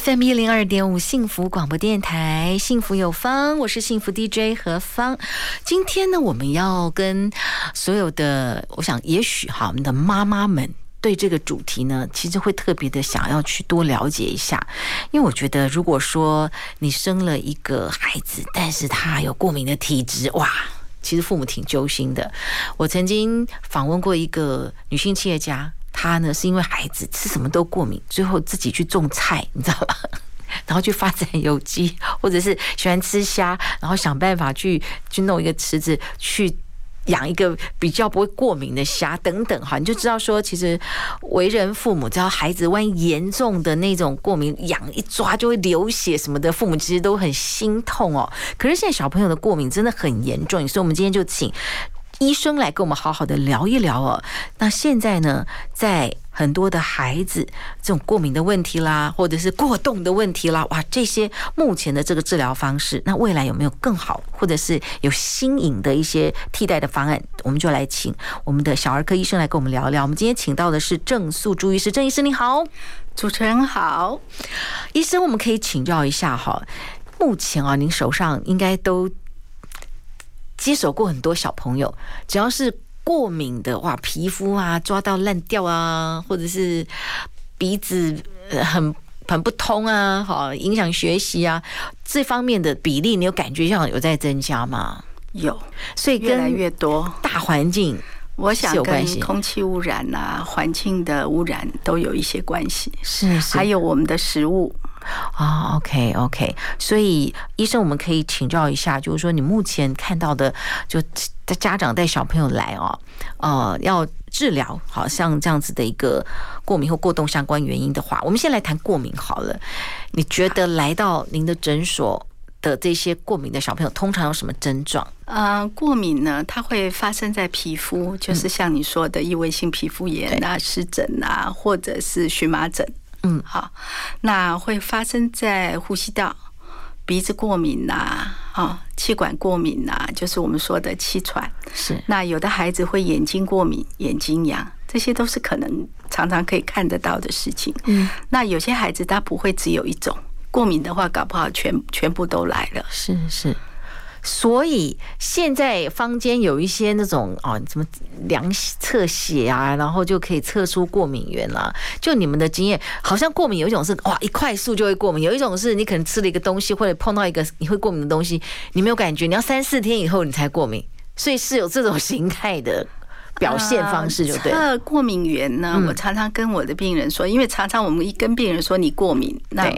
FM 一零二点五幸福广播电台，幸福有方，我是幸福 DJ 何芳。今天呢，我们要跟所有的，我想也许哈，我们的妈妈们对这个主题呢，其实会特别的想要去多了解一下，因为我觉得，如果说你生了一个孩子，但是他有过敏的体质，哇，其实父母挺揪心的。我曾经访问过一个女性企业家。他呢，是因为孩子吃什么都过敏，最后自己去种菜，你知道吧？然后去发展有机，或者是喜欢吃虾，然后想办法去去弄一个池子，去养一个比较不会过敏的虾等等哈，你就知道说，其实为人父母，只要孩子万一严重的那种过敏，痒一抓就会流血什么的，父母其实都很心痛哦。可是现在小朋友的过敏真的很严重，所以我们今天就请。医生来跟我们好好的聊一聊哦。那现在呢，在很多的孩子这种过敏的问题啦，或者是过动的问题啦，哇，这些目前的这个治疗方式，那未来有没有更好，或者是有新颖的一些替代的方案？我们就来请我们的小儿科医生来跟我们聊聊。我们今天请到的是郑素朱医师，郑医师你好，主持人好，医生，我们可以请教一下哈，目前啊，您手上应该都。接手过很多小朋友，只要是过敏的哇，皮肤啊抓到烂掉啊，或者是鼻子很很不通啊，好影响学习啊，这方面的比例，你有感觉像有在增加吗？有，所以越来越多大环境，我想跟空气污染啊、环境的污染都有一些关系，是是，还有我们的食物。啊、oh，OK OK，所以医生，我们可以请教一下，就是说你目前看到的，就家长带小朋友来哦，呃，要治疗，好像这样子的一个过敏或过动相关原因的话，我们先来谈过敏好了。你觉得来到您的诊所的这些过敏的小朋友，通常有什么症状？呃，过敏呢，它会发生在皮肤，就是像你说的异位性皮肤炎啊、湿疹啊，或者是荨麻疹。嗯，好，那会发生在呼吸道、鼻子过敏呐，啊，气管过敏呐，就是我们说的气喘。是，那有的孩子会眼睛过敏、眼睛痒，这些都是可能常常可以看得到的事情。嗯，那有些孩子他不会只有一种过敏的话，搞不好全全部都来了。是是。所以现在坊间有一些那种哦，什么量测血啊，然后就可以测出过敏源了。就你们的经验，好像过敏有一种是哇，一快速就会过敏；有一种是你可能吃了一个东西，或者碰到一个你会过敏的东西，你没有感觉，你要三四天以后你才过敏。所以是有这种形态的表现方式，就对。测过敏源呢，我常常跟我的病人说，因为常常我们一跟病人说你过敏，那。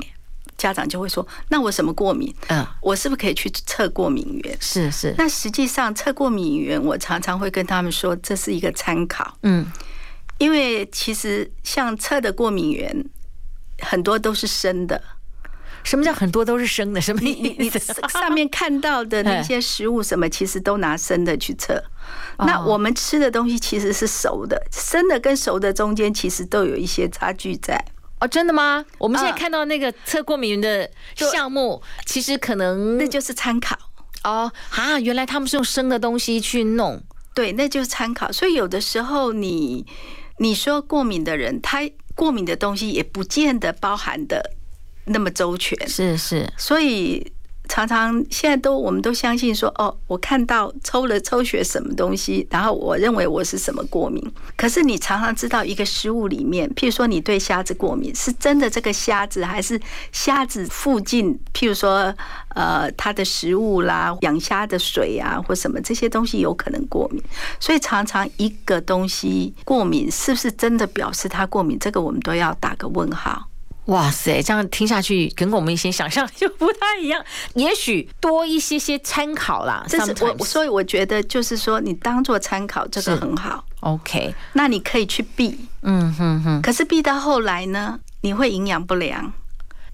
家长就会说：“那我什么过敏？嗯，我是不是可以去测过敏源？是是。那实际上测过敏源，我常常会跟他们说，这是一个参考。嗯，因为其实像测的过敏源，很多都是生的。什么叫很多都是生的？什么意思？你你上面看到的 那些食物，什么其实都拿生的去测。那我们吃的东西其实是熟的，生的跟熟的中间其实都有一些差距在。”哦，真的吗？我们现在看到那个测过敏源的项目，其实可能那就是参考哦。啊，原来他们是用生的东西去弄，对，那就是参考。所以有的时候你你说过敏的人，他过敏的东西也不见得包含的那么周全，是是，所以。常常现在都我们都相信说哦，我看到抽了抽血什么东西，然后我认为我是什么过敏。可是你常常知道一个食物里面，譬如说你对虾子过敏，是真的这个虾子，还是虾子附近，譬如说呃它的食物啦，养虾的水啊或什么这些东西有可能过敏。所以常常一个东西过敏，是不是真的表示它过敏？这个我们都要打个问号。哇塞，这样听下去跟我们以前想象就不太一样。也许多一些些参考啦，这是我，所以我觉得就是说，你当做参考，这个很好。OK，那你可以去避。嗯哼哼。可是避到后来呢，你会营养不良。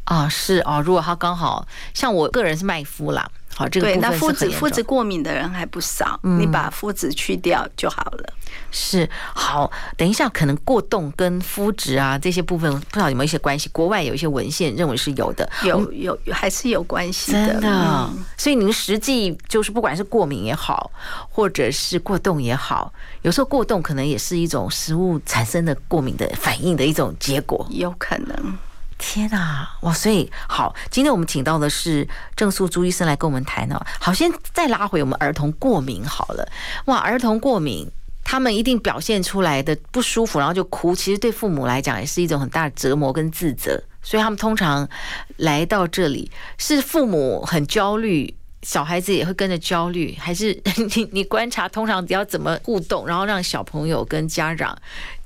啊，是哦，如果他刚好像我个人是麦麸啦。好，这个对，那麸质麸质过敏的人还不少，嗯、你把麸质去掉就好了。是好，等一下，可能过动跟麸质啊这些部分，不知道有没有一些关系？国外有一些文献认为是有的，有有还是有关系的。真的，嗯、所以您实际就是不管是过敏也好，或者是过动也好，有时候过动可能也是一种食物产生的过敏的反应的一种结果，有可能。天呐，哇！所以好，今天我们请到的是郑素珠医生来跟我们谈呢。好，先再拉回我们儿童过敏好了。哇，儿童过敏，他们一定表现出来的不舒服，然后就哭。其实对父母来讲也是一种很大的折磨跟自责。所以他们通常来到这里，是父母很焦虑，小孩子也会跟着焦虑，还是 你你观察通常要怎么互动，然后让小朋友跟家长。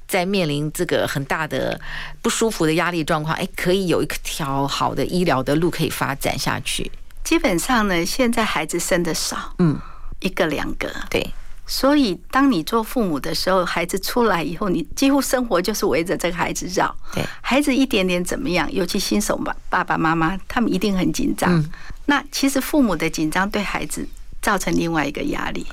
在面临这个很大的不舒服的压力状况，哎，可以有一条好的医疗的路可以发展下去。基本上呢，现在孩子生的少，嗯，一个两个，对。所以当你做父母的时候，孩子出来以后，你几乎生活就是围着这个孩子绕。对，孩子一点点怎么样，尤其新手爸，爸爸妈妈他们一定很紧张。嗯，那其实父母的紧张对孩子造成另外一个压力，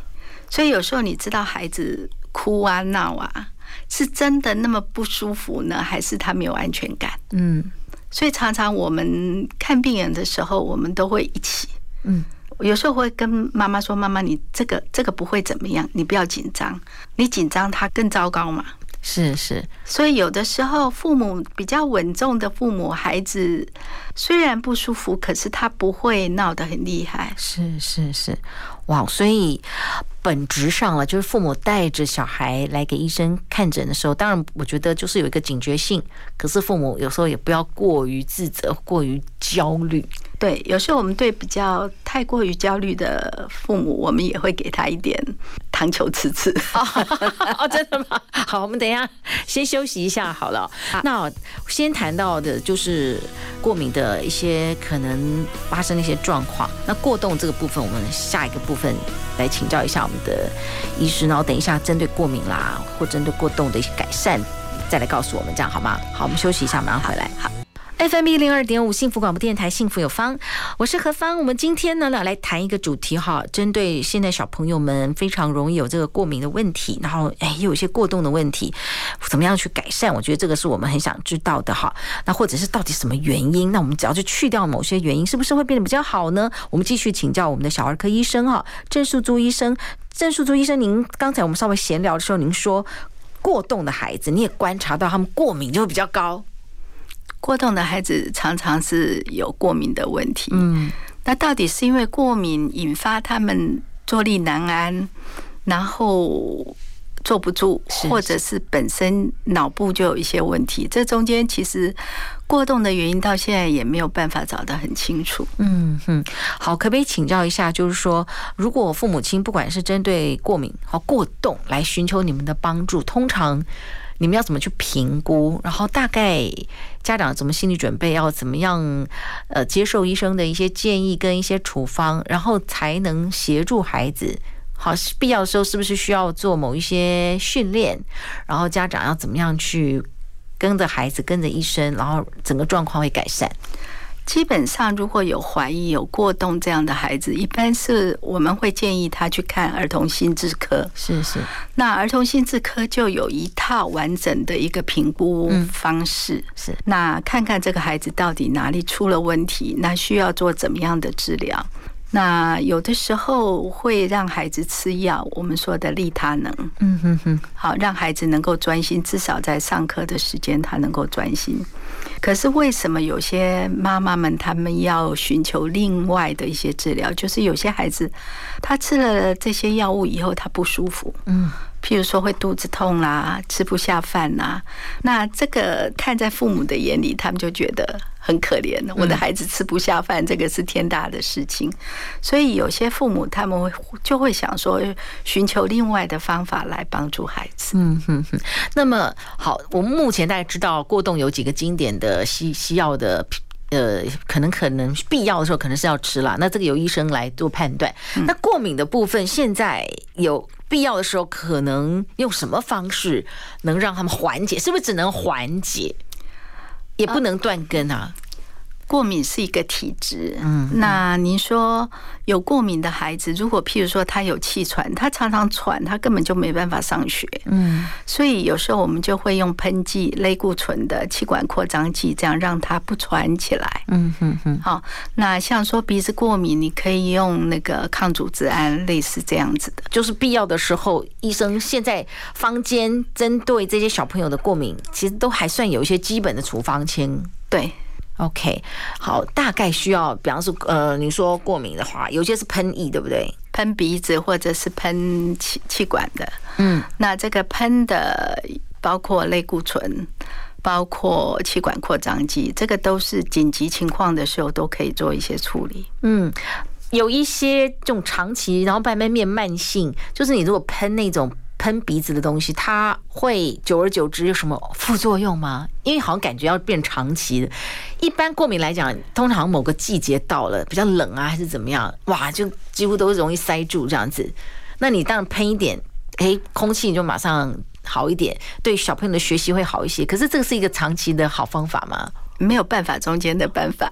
所以有时候你知道孩子哭啊闹啊。是真的那么不舒服呢，还是他没有安全感？嗯，所以常常我们看病人的时候，我们都会一起。嗯，有时候会跟妈妈说：“妈妈，你这个这个不会怎么样，你不要紧张。你紧张，他更糟糕嘛。”是是，所以有的时候父母比较稳重的父母，孩子虽然不舒服，可是他不会闹得很厉害。是是是，哇！所以本质上了，就是父母带着小孩来给医生看诊的时候，当然我觉得就是有一个警觉性，可是父母有时候也不要过于自责、过于焦虑。对，有时候我们对比较太过于焦虑的父母，我们也会给他一点糖球吃吃。哦，真的吗？好，我们等一下先休息一下好了。那先谈到的就是过敏的一些可能发生的一些状况。那过动这个部分，我们下一个部分来请教一下我们的医师。然后等一下针对过敏啦，或针对过动的一些改善，再来告诉我们，这样好吗？好，我们休息一下，马上回来。好。FM 一零二点五幸福广播电台，幸福有方，我是何芳。我们今天呢，来谈一个主题哈，针对现在小朋友们非常容易有这个过敏的问题，然后哎，又有一些过动的问题，怎么样去改善？我觉得这个是我们很想知道的哈。那或者是到底什么原因？那我们只要去去掉某些原因，是不是会变得比较好呢？我们继续请教我们的小儿科医生哈，郑素珠医生。郑素珠医生，您刚才我们稍微闲聊的时候，您说过动的孩子，你也观察到他们过敏就会比较高。过动的孩子常常是有过敏的问题。嗯，那到底是因为过敏引发他们坐立难安，然后坐不住，或者是本身脑部就有一些问题？这中间其实过动的原因到现在也没有办法找得很清楚。嗯哼，好，可不可以请教一下，就是说，如果父母亲不管是针对过敏和过动来寻求你们的帮助，通常你们要怎么去评估？然后大概家长怎么心理准备？要怎么样呃接受医生的一些建议跟一些处方，然后才能协助孩子？好，必要的时候是不是需要做某一些训练？然后家长要怎么样去跟着孩子，跟着医生，然后整个状况会改善？基本上，如果有怀疑有过动这样的孩子，一般是我们会建议他去看儿童心智科。是是，那儿童心智科就有一套完整的一个评估方式。嗯、是，那看看这个孩子到底哪里出了问题，那需要做怎么样的治疗？那有的时候会让孩子吃药，我们说的利他能。嗯哼哼，好，让孩子能够专心，至少在上课的时间他能够专心。可是为什么有些妈妈们他们要寻求另外的一些治疗？就是有些孩子他吃了这些药物以后，他不舒服。嗯。譬如说会肚子痛啦，吃不下饭啦，那这个看在父母的眼里，他们就觉得很可怜。我的孩子吃不下饭，这个是天大的事情。所以有些父母他们会就会想说，寻求另外的方法来帮助孩子。嗯哼哼。那么好，我们目前大家知道过动有几个经典的西西药的。呃，可能可能必要的时候可能是要吃啦，那这个由医生来做判断。那过敏的部分，现在有必要的时候，可能用什么方式能让他们缓解？是不是只能缓解，也不能断根啊？过敏是一个体质，嗯，那您说有过敏的孩子，如果譬如说他有气喘，他常常喘，他根本就没办法上学，嗯，所以有时候我们就会用喷剂类固醇的气管扩张剂，这样让他不喘起来，嗯哼哼。好，那像说鼻子过敏，你可以用那个抗组织胺，类似这样子的，就是必要的时候，医生现在坊间针对这些小朋友的过敏，其实都还算有一些基本的处方签，对。OK，好，大概需要，比方说，呃，你说过敏的话，有些是喷液，对不对？喷鼻子或者是喷气气管的。嗯，那这个喷的包括类固醇，包括气管扩张剂，这个都是紧急情况的时候都可以做一些处理。嗯，有一些这种长期，然后慢慢变慢性，就是你如果喷那种。喷鼻子的东西，它会久而久之有什么副作用吗？因为好像感觉要变长期的。一般过敏来讲，通常某个季节到了，比较冷啊，还是怎么样，哇，就几乎都容易塞住这样子。那你当然喷一点，诶，空气就马上好一点，对小朋友的学习会好一些。可是这个是一个长期的好方法吗？没有办法，中间的办法。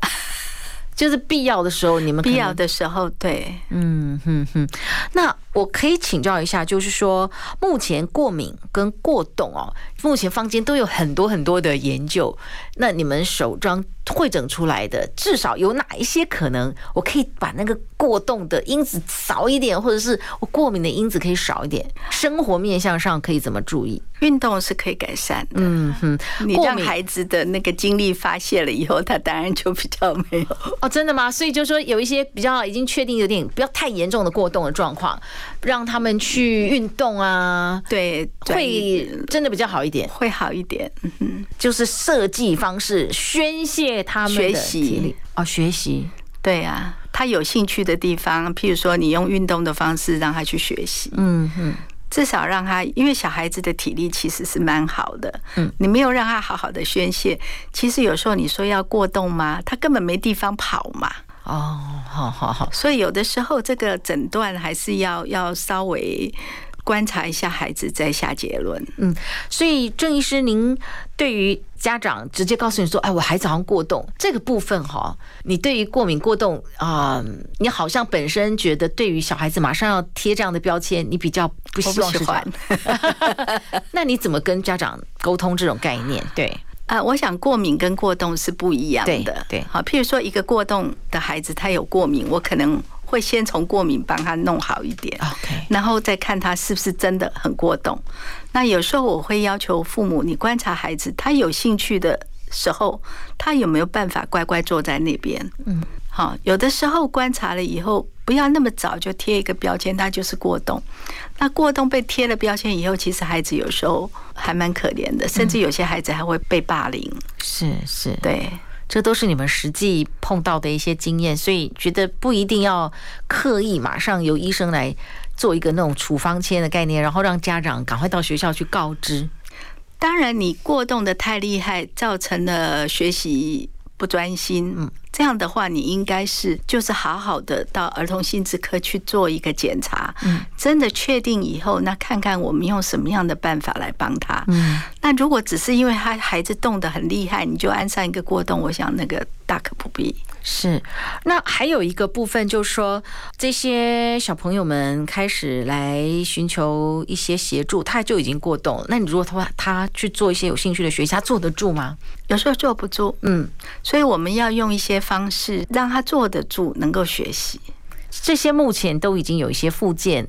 就是必要的时候，你们必要的时候，对，嗯哼哼。那我可以请教一下，就是说，目前过敏跟过动哦，目前坊间都有很多很多的研究。那你们首张会诊出来的，至少有哪一些可能，我可以把那个过动的因子少一点，或者是我过敏的因子可以少一点？生活面向上可以怎么注意？运动是可以改善的。嗯哼，你让孩子的那个精力发泄了以后，他当然就比较没有。哦，真的吗？所以就是说有一些比较已经确定有点不要太严重的过动的状况，让他们去运动啊，对，会真的比较好一点，会好一点。嗯哼，就是设计方式宣泄他们的体力哦，学习。对啊，他有兴趣的地方，譬如说你用运动的方式让他去学习。嗯哼。至少让他，因为小孩子的体力其实是蛮好的。嗯，你没有让他好好的宣泄，其实有时候你说要过动吗？他根本没地方跑嘛。哦，好好好。所以有的时候这个诊断还是要要稍微观察一下孩子再下结论。嗯，所以郑医师，您对于家长直接告诉你说：“哎，我孩子好像过动。”这个部分哈，你对于过敏过动啊，你好像本身觉得对于小孩子马上要贴这样的标签，你比较不希望是这样。那你怎么跟家长沟通这种概念？对啊，我想过敏跟过动是不一样的。对，好，譬如说一个过动的孩子，他有过敏，我可能会先从过敏帮他弄好一点，OK，然后再看他是不是真的很过动。那有时候我会要求父母，你观察孩子，他有兴趣的时候，他有没有办法乖乖坐在那边？嗯，好，有的时候观察了以后，不要那么早就贴一个标签，他就是过动。那过动被贴了标签以后，其实孩子有时候还蛮可怜的，甚至有些孩子还会被霸凌。是是，对，这都是你们实际碰到的一些经验，所以觉得不一定要刻意马上由医生来。做一个那种处方签的概念，然后让家长赶快到学校去告知。当然，你过动的太厉害，造成了学习不专心。嗯，这样的话，你应该是就是好好的到儿童心智科去做一个检查。嗯，真的确定以后，那看看我们用什么样的办法来帮他。嗯，那如果只是因为他孩子动得很厉害，你就安上一个过动，我想那个大可不必。是，那还有一个部分就是说，这些小朋友们开始来寻求一些协助，他就已经过动了。那你如果他他去做一些有兴趣的学习，他坐得住吗？有时候坐不住，嗯，所以我们要用一些方式让他坐得住，能够学习。这些目前都已经有一些复健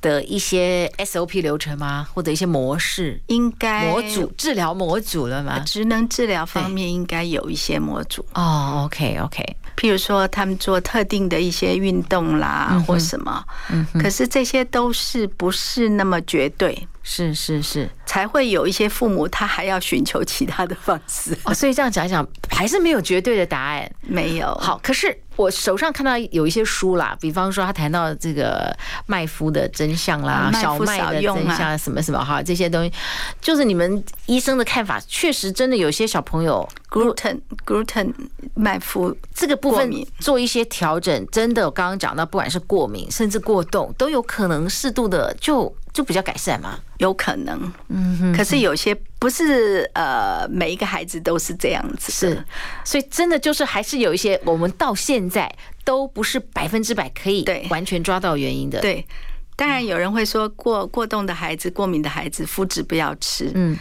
的一些 SOP 流程吗？或者一些模式？应该模组治疗模组了吗？职能治疗方面应该有一些模组。哦，OK OK。譬如说，他们做特定的一些运动啦，或什么，嗯，可是这些都是不是那么绝对。是是是，才会有一些父母他还要寻求其他的方式。哦，所以这样讲一讲，还是没有绝对的答案。没有。好，可是我手上看到有一些书啦，比方说他谈到这个麦麸的真相啦，小麦的真相什么什么哈，这些东西，就是你们医生的看法，确实真的有些小朋友 gluten gluten 麦麸这个部分做一些调整，真的我刚刚讲到，不管是过敏甚至过动，都有可能适度的就就比较改善嘛？有可能，嗯哼。可是有些不是呃，每一个孩子都是这样子，是。所以真的就是还是有一些，我们到现在都不是百分之百可以完全抓到原因的。对，当然有人会说过过动的孩子、过敏的孩子，麸质不要吃。嗯。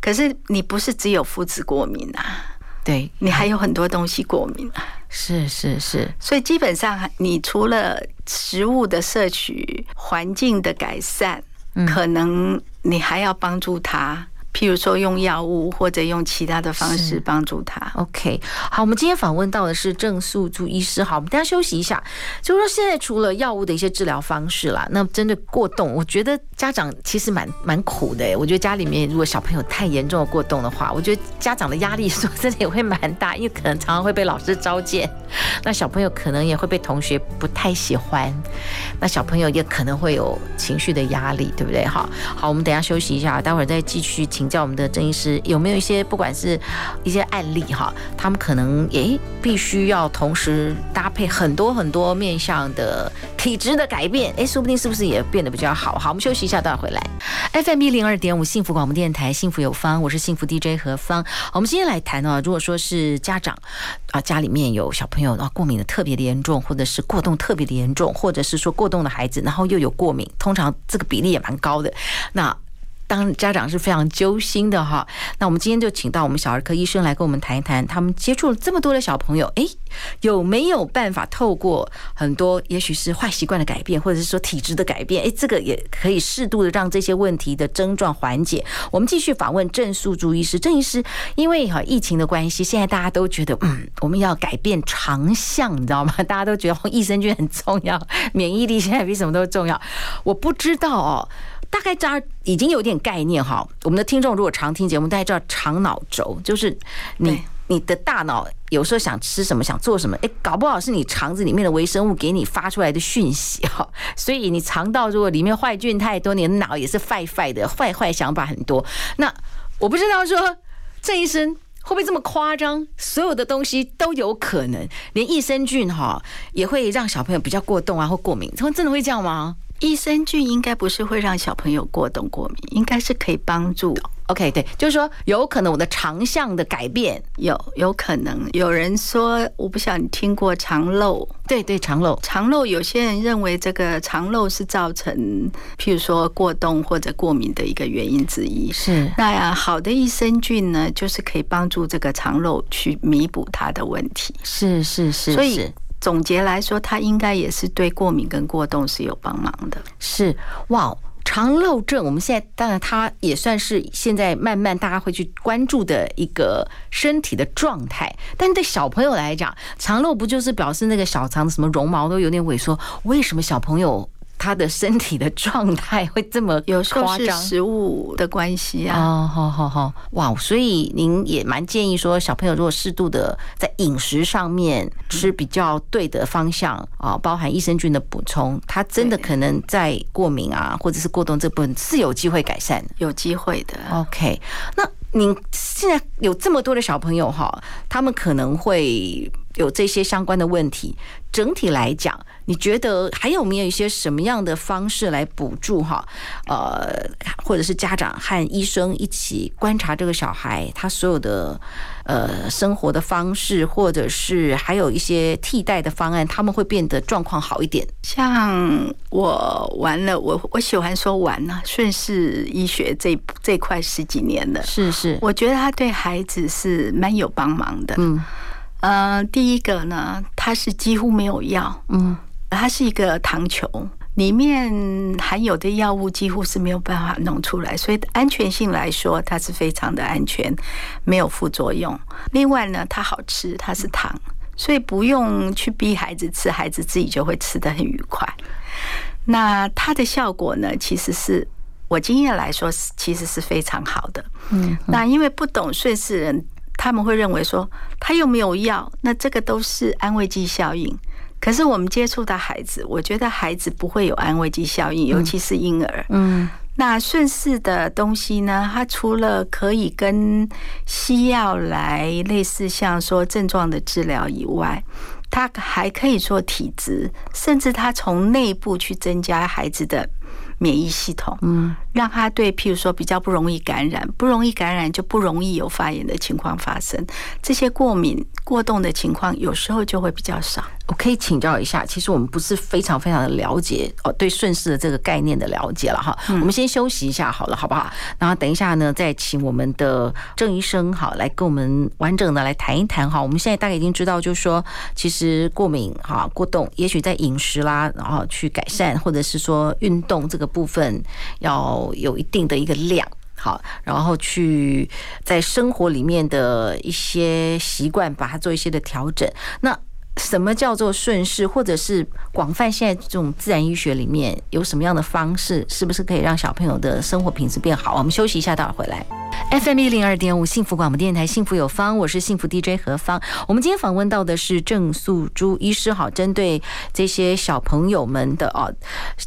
可是你不是只有麸质过敏啊？对，你还有很多东西过敏啊。是是是，所以基本上你除了食物的摄取、环境的改善，可能你还要帮助他。譬如说用药物或者用其他的方式帮助他。OK，好，我们今天访问到的是郑素珠医师。好，我们大家休息一下。就是说，现在除了药物的一些治疗方式啦，那针对过动，我觉得家长其实蛮蛮苦的。我觉得家里面如果小朋友太严重的过动的话，我觉得家长的压力说真的也会蛮大，因为可能常常会被老师召见，那小朋友可能也会被同学不太喜欢，那小朋友也可能会有情绪的压力，对不对？好，好，我们等下休息一下，待会儿再继续。请教我们的郑医师，有没有一些不管是一些案例哈，他们可能诶必须要同时搭配很多很多面向的体质的改变，诶，说不定是不是也变得比较好？好，我们休息一下，待会回来。FM 一零二点五幸福广播电台，幸福有方，我是幸福 DJ 何芳。我们今天来谈哦，如果说是家长啊，家里面有小朋友啊过敏的特别的严重，或者是过动特别的严重，或者是说过动的孩子，然后又有过敏，通常这个比例也蛮高的。那当家长是非常揪心的哈，那我们今天就请到我们小儿科医生来跟我们谈一谈，他们接触了这么多的小朋友，诶，有没有办法透过很多，也许是坏习惯的改变，或者是说体质的改变，诶，这个也可以适度的让这些问题的症状缓解。我们继续访问郑素珠医师，郑医师，因为哈疫情的关系，现在大家都觉得，嗯，我们要改变长相，你知道吗？大家都觉得益生菌很重要，免疫力现在比什么都重要。我不知道哦。大概大家已经有点概念哈，我们的听众如果常听节目，大家知道肠脑轴，就是你你的大脑有时候想吃什么，想做什么，哎，搞不好是你肠子里面的微生物给你发出来的讯息哈。所以你肠道如果里面坏菌太多，你的脑也是坏坏的，坏坏想法很多。那我不知道说郑医生会不会这么夸张，所有的东西都有可能，连益生菌哈也会让小朋友比较过动啊或过敏，他们真的会这样吗？益生菌应该不是会让小朋友过冬过敏，应该是可以帮助。OK，对，就是说有可能我的肠相的改变有有可能。有人说，我不晓得你听过肠漏？对对，肠漏，肠漏。有些人认为这个肠漏是造成，譬如说过冬或者过敏的一个原因之一。是。那好的益生菌呢，就是可以帮助这个肠漏去弥补它的问题。是是是，所以。总结来说，它应该也是对过敏跟过动是有帮忙的。是哇，肠漏症，我们现在当然它也算是现在慢慢大家会去关注的一个身体的状态。但对小朋友来讲，肠漏不就是表示那个小肠的什么绒毛都有点萎缩？为什么小朋友？他的身体的状态会这么？有时候是食物的关系啊。哦，好好好，哇！所以您也蛮建议说，小朋友如果适度的在饮食上面吃比较对的方向啊，包含益生菌的补充，他真的可能在过敏啊或者是过动这部分是有机会改善，有机会的。OK，那您现在有这么多的小朋友哈，他们可能会有这些相关的问题。整体来讲，你觉得还有没有一些什么样的方式来补助哈？呃，或者是家长和医生一起观察这个小孩他所有的呃生活的方式，或者是还有一些替代的方案，他们会变得状况好一点。像我玩了，我我喜欢说玩呢，顺势医学这这块十几年了，是是，我觉得他对孩子是蛮有帮忙的，嗯。呃，第一个呢，他是几乎没有药，嗯，它是一个糖球，里面含有的药物几乎是没有办法弄出来，所以安全性来说，它是非常的安全，没有副作用。另外呢，它好吃，它是糖，所以不用去逼孩子吃，孩子自己就会吃得很愉快。那它的效果呢，其实是我经验来说，其实是非常好的。嗯，那因为不懂顺势人。他们会认为说他又没有药，那这个都是安慰剂效应。可是我们接触到孩子，我觉得孩子不会有安慰剂效应，尤其是婴儿。嗯，那顺势的东西呢？它除了可以跟西药来类似，像说症状的治疗以外，它还可以做体质，甚至它从内部去增加孩子的免疫系统，嗯，让他对譬如说比较不容易感染，不容易感染就不容易有发炎的情况发生，这些过敏过动的情况有时候就会比较少。我可以请教一下，其实我们不是非常非常的了解哦，对顺势的这个概念的了解了哈。我们先休息一下好了，好不好？然后等一下呢，再请我们的郑医生好来跟我们完整的来谈一谈哈。我们现在大概已经知道，就是说其实过敏哈过动，也许在饮食啦，然后去改善，或者是说运动这个部分要有一定的一个量，好，然后去在生活里面的一些习惯，把它做一些的调整。那什么叫做顺势，或者是广泛现在这种自然医学里面有什么样的方式，是不是可以让小朋友的生活品质变好？我们休息一下，待会儿回来。FM 一零二点五幸福广播电台，幸福有方，我是幸福 DJ 何芳。我们今天访问到的是郑素珠医师，好，针对这些小朋友们的哦，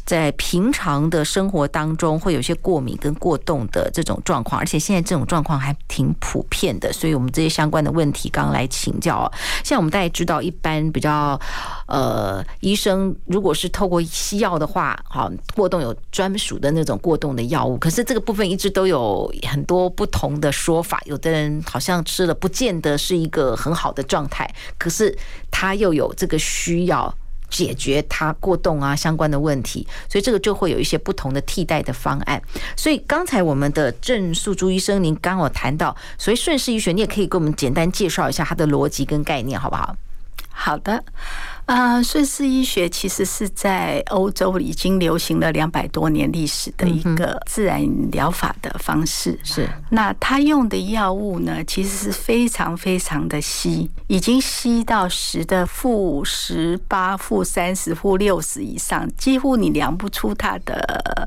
在平常的生活当中会有些过敏跟过动的这种状况，而且现在这种状况还挺普遍的，所以我们这些相关的问题刚刚来请教。像我们大家知道，一般比较呃，医生如果是透过西药的话，好，过动有专属的那种过动的药物，可是这个部分一直都有很多不。同的说法，有的人好像吃了不见得是一个很好的状态，可是他又有这个需要解决他过动啊相关的问题，所以这个就会有一些不同的替代的方案。所以刚才我们的郑素珠医生，您刚好谈到，所以顺势医学，你也可以给我们简单介绍一下它的逻辑跟概念，好不好？好的。啊，顺势医学其实是在欧洲已经流行了两百多年历史的一个自然疗法的方式。是，那他用的药物呢，其实是非常非常的稀，已经稀到十的负十八、负三十、负六十以上，几乎你量不出它的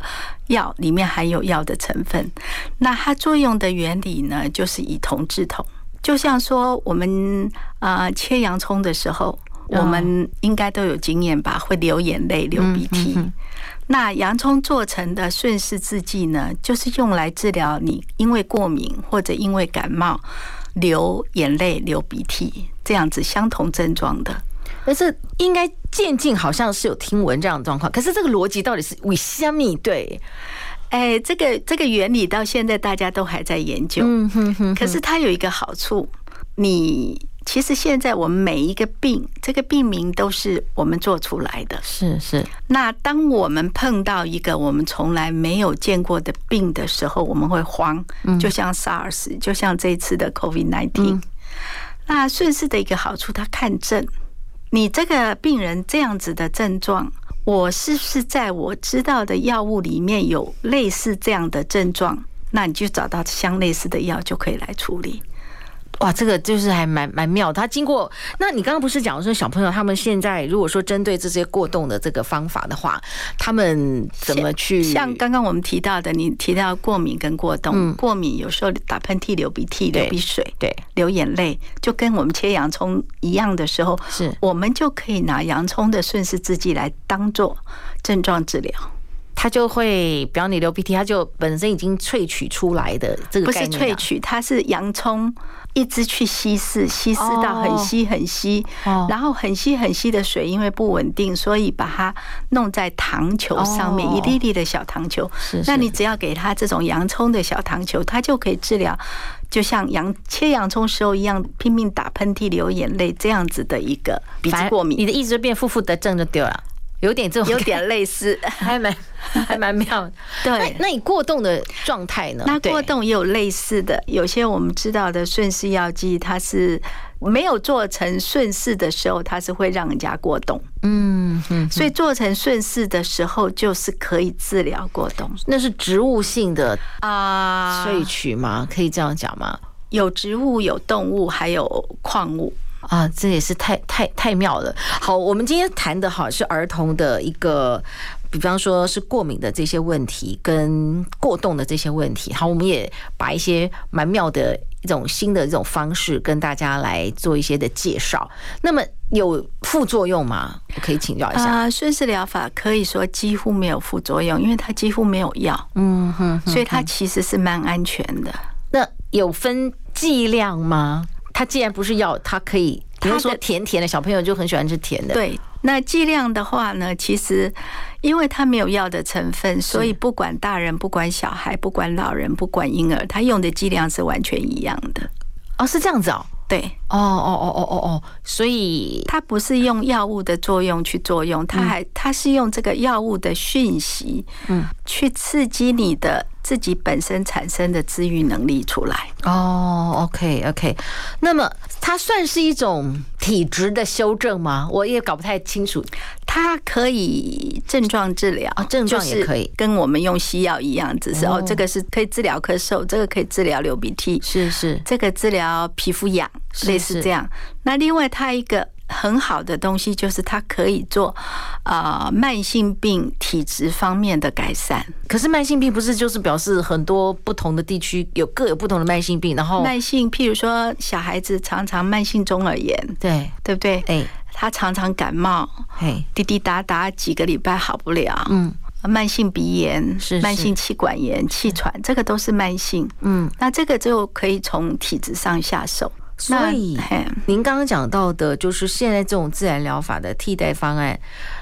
药里面含有药的成分。那它作用的原理呢，就是以铜制铜，就像说我们啊切洋葱的时候。我们应该都有经验吧？会流眼泪、流鼻涕。那洋葱做成的顺势制剂呢，就是用来治疗你因为过敏或者因为感冒流眼泪、流鼻涕这样子相同症状的。但是应该渐进好像是有听闻这样的状况，可是这个逻辑到底是为什么？对，哎，这个这个原理到现在大家都还在研究。嗯哼哼。可是它有一个好处，你。其实现在我们每一个病，这个病名都是我们做出来的。是是。那当我们碰到一个我们从来没有见过的病的时候，我们会慌，就像 SARS，就像这次的 COVID-19。那顺势的一个好处，它看症。你这个病人这样子的症状，我是不是在我知道的药物里面有类似这样的症状？那你就找到相类似的药就可以来处理。哇，这个就是还蛮蛮妙。他经过，那你刚刚不是讲说小朋友他们现在如果说针对这些过动的这个方法的话，他们怎么去？像刚刚我们提到的，你提到过敏跟过动，过敏有时候打喷嚏、流鼻涕、流鼻水，对，流眼泪，就跟我们切洋葱一样的时候，是我们就可以拿洋葱的顺势制剂来当做症状治疗。它就会，比方你流鼻涕，它就本身已经萃取出来的这个概念。不是萃取，它是洋葱一直去稀释，稀释到很稀很稀，然后很稀很稀的水，因为不稳定，所以把它弄在糖球上面，一粒粒的小糖球。那你只要给它这种洋葱的小糖球，它就可以治疗，就像洋切洋葱时候一样，拼命打喷嚏、流眼泪这样子的一个鼻子过敏。你的意思就变负负得正就对了。有点这种，有点类似，还蛮还蛮妙的。对，那你过动的状态呢？那过动也有类似的，有些我们知道的顺势药剂，它是没有做成顺势的时候，它是会让人家过动。嗯嗯，所以做成顺势的时候，就是可以治疗过动。那是植物性的啊萃取吗？可以这样讲吗？有植物，有动物，还有矿物。啊，这也是太太太妙了。好，我们今天谈的哈是儿童的一个，比方说是过敏的这些问题跟过动的这些问题。好，我们也把一些蛮妙的一种新的这种方式跟大家来做一些的介绍。那么有副作用吗？我可以请教一下。啊，顺势疗法可以说几乎没有副作用，因为它几乎没有药。嗯哼，所以它其实是蛮安全的。那有分剂量吗？它既然不是药，它可以，比如说甜甜的，小朋友就很喜欢吃甜的。对，那剂量的话呢，其实因为它没有药的成分，所以不管大人、不管小孩、不管老人、不管婴儿，它用的剂量是完全一样的。哦，是这样子哦。对，哦哦哦哦哦哦，所以它不是用药物的作用去作用，它还它是用这个药物的讯息，嗯，去刺激你的自己本身产生的治愈能力出来。哦，OK OK，那么它算是一种体质的修正吗？我也搞不太清楚。它可以症状治疗啊，症状也可以。跟我们用西药一样，只是哦，这个是可以治疗咳嗽，这个可以治疗流鼻涕，是是，这个治疗皮肤痒，类似这样。那另外它一个很好的东西就是它可以做啊慢性病体质方面的改善。可是慢性病不是就是表示很多不同的地区有各有不同的慢性病，然后慢性譬如说小孩子常常慢性中耳炎，对对不对？哎。他常常感冒，嘿，滴滴答答几个礼拜好不了，嗯，慢性鼻炎是慢性气管炎、气喘，这个都是慢性，嗯，那这个就可以从体质上下手。所以，您刚刚讲到的，就是现在这种自然疗法的替代方案，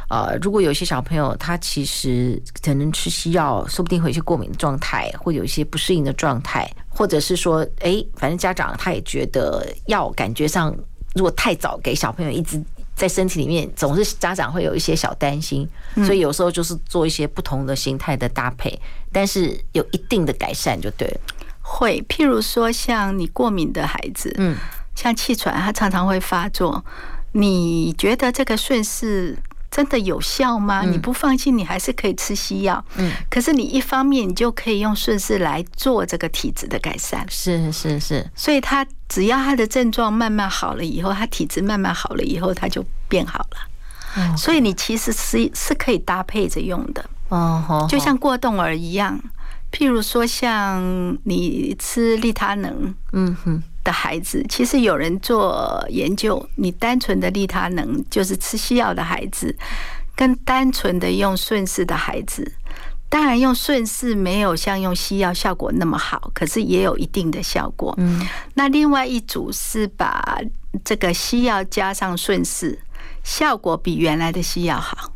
呃，如果有些小朋友他其实可能吃西药，说不定会有一些过敏的状态，或有一些不适应的状态，或者是说，哎，反正家长他也觉得药感觉上，如果太早给小朋友一直。在身体里面，总是家长会有一些小担心，所以有时候就是做一些不同的形态的搭配，但是有一定的改善就对了。会，譬如说像你过敏的孩子，嗯，像气喘，他常常会发作，你觉得这个顺势真的有效吗？你不放心，你还是可以吃西药。嗯，可是你一方面，你就可以用顺势来做这个体质的改善。是是是，所以他只要他的症状慢慢好了以后，他体质慢慢好了以后，他就变好了。所以你其实是是可以搭配着用的。哦，就像过动儿一样，譬如说像你吃利他能，嗯哼。的孩子，其实有人做研究，你单纯的利他能就是吃西药的孩子，跟单纯的用顺势的孩子，当然用顺势没有像用西药效果那么好，可是也有一定的效果。嗯，那另外一组是把这个西药加上顺势，效果比原来的西药好。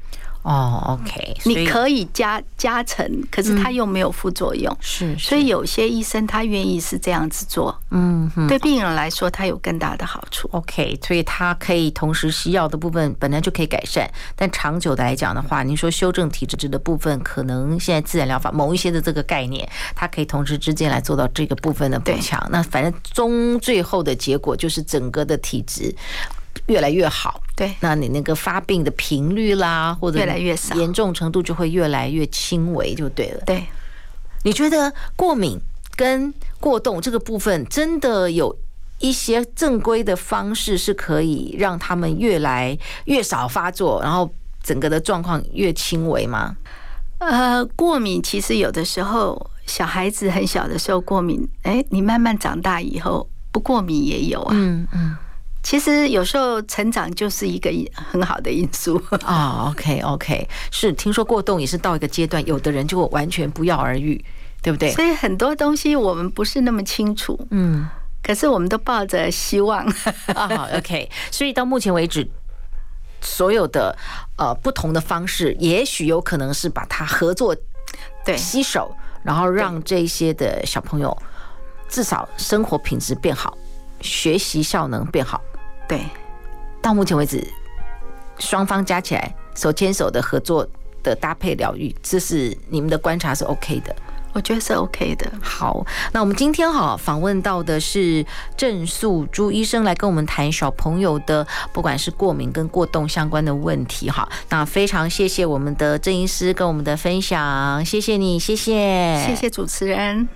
哦、oh，OK，你可以加加成，可是它又没有副作用，是，所以有些医生他愿意是这样子做，嗯，对病人来说他有更大的好处。OK，所以它可以同时西药的部分本来就可以改善，但长久的来讲的话，您说修正体质的部分，可能现在自然疗法某一些的这个概念，它可以同时之间来做到这个部分的补强。那反正终最后的结果就是整个的体质。越来越好，对，那你那个发病的频率啦，或者越来越少，严重程度就会越来越轻微，就对了。对，你觉得过敏跟过动这个部分，真的有一些正规的方式是可以让他们越来越少发作，然后整个的状况越轻微吗？呃，过敏其实有的时候小孩子很小的时候过敏，哎，你慢慢长大以后不过敏也有啊。嗯嗯。其实有时候成长就是一个很好的因素啊。OK OK，是听说过动也是到一个阶段，有的人就完全不药而愈，对不对？所以很多东西我们不是那么清楚，嗯，可是我们都抱着希望啊。OK，所以到目前为止，所有的呃不同的方式，也许有可能是把它合作对携手，然后让这些的小朋友至少生活品质变好，学习效能变好。对，到目前为止，双方加起来手牵手的合作的搭配疗愈，这是你们的观察是 OK 的？我觉得是 OK 的。好，那我们今天哈访问到的是郑素珠医生来跟我们谈小朋友的不管是过敏跟过动相关的问题哈。那非常谢谢我们的郑医师跟我们的分享，谢谢你，谢谢，谢谢主持人。